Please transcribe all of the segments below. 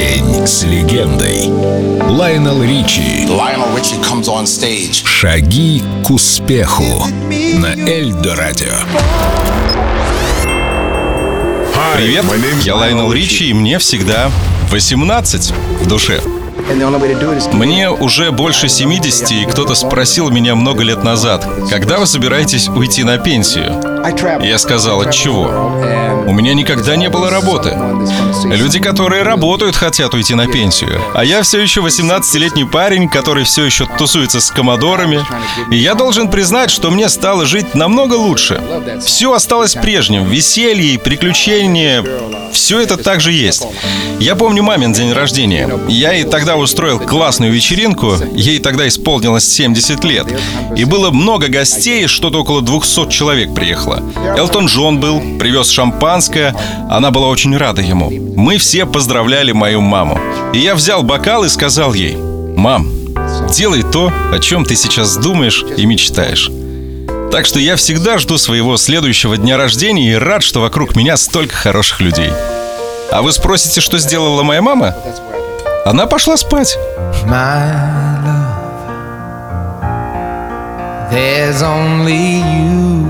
День с легендой. Лайонел Ричи. Lionel Richie comes on stage. Шаги к успеху на Эльдо Радио. Привет, я Лайнел Ричи, и мне всегда 18 в душе. Мне уже больше 70, и кто-то спросил меня много лет назад, когда вы собираетесь уйти на пенсию? Я сказал, от чего? У меня никогда не было работы. Люди, которые работают, хотят уйти на пенсию. А я все еще 18-летний парень, который все еще тусуется с комодорами. И я должен признать, что мне стало жить намного лучше. Все осталось прежним. Веселье и приключения. Все это также есть. Я помню мамин день рождения. Я ей тогда устроил классную вечеринку. Ей тогда исполнилось 70 лет. И было много гостей, что-то около 200 человек приехало. Элтон Джон был, привез шампанское. Она была очень рада ему. Мы все поздравляли мою маму. И я взял бокал и сказал ей, «Мам, делай то, о чем ты сейчас думаешь и мечтаешь». Так что я всегда жду своего следующего дня рождения и рад, что вокруг меня столько хороших людей. А вы спросите, что сделала моя мама? Она пошла спать. There's only you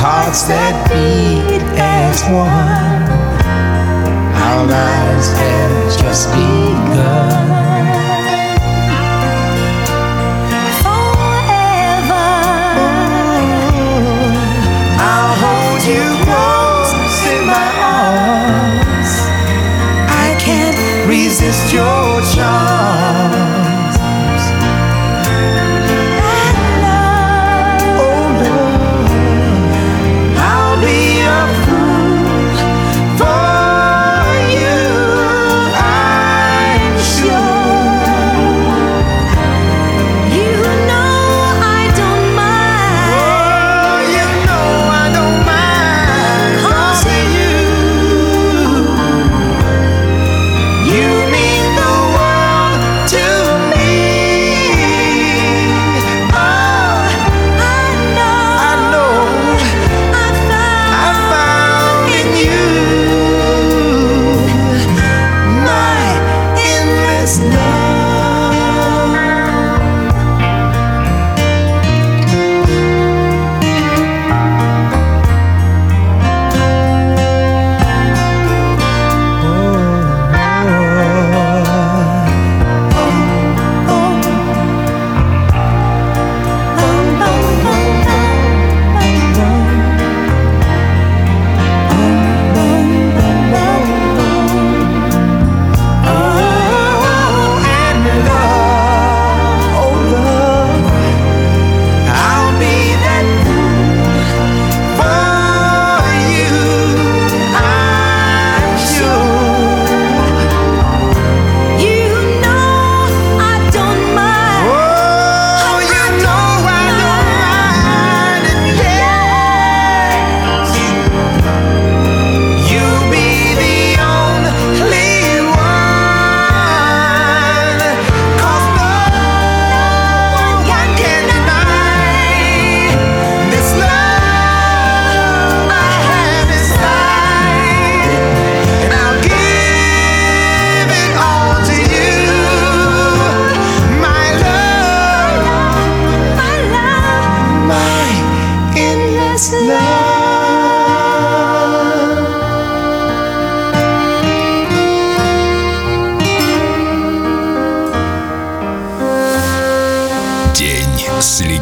Hearts that beat as one. Our lives have just begun.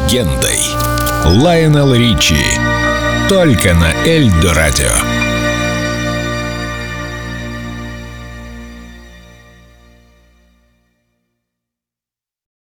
Легендой. Лайонел Ричи. Только на Эльдо Радио.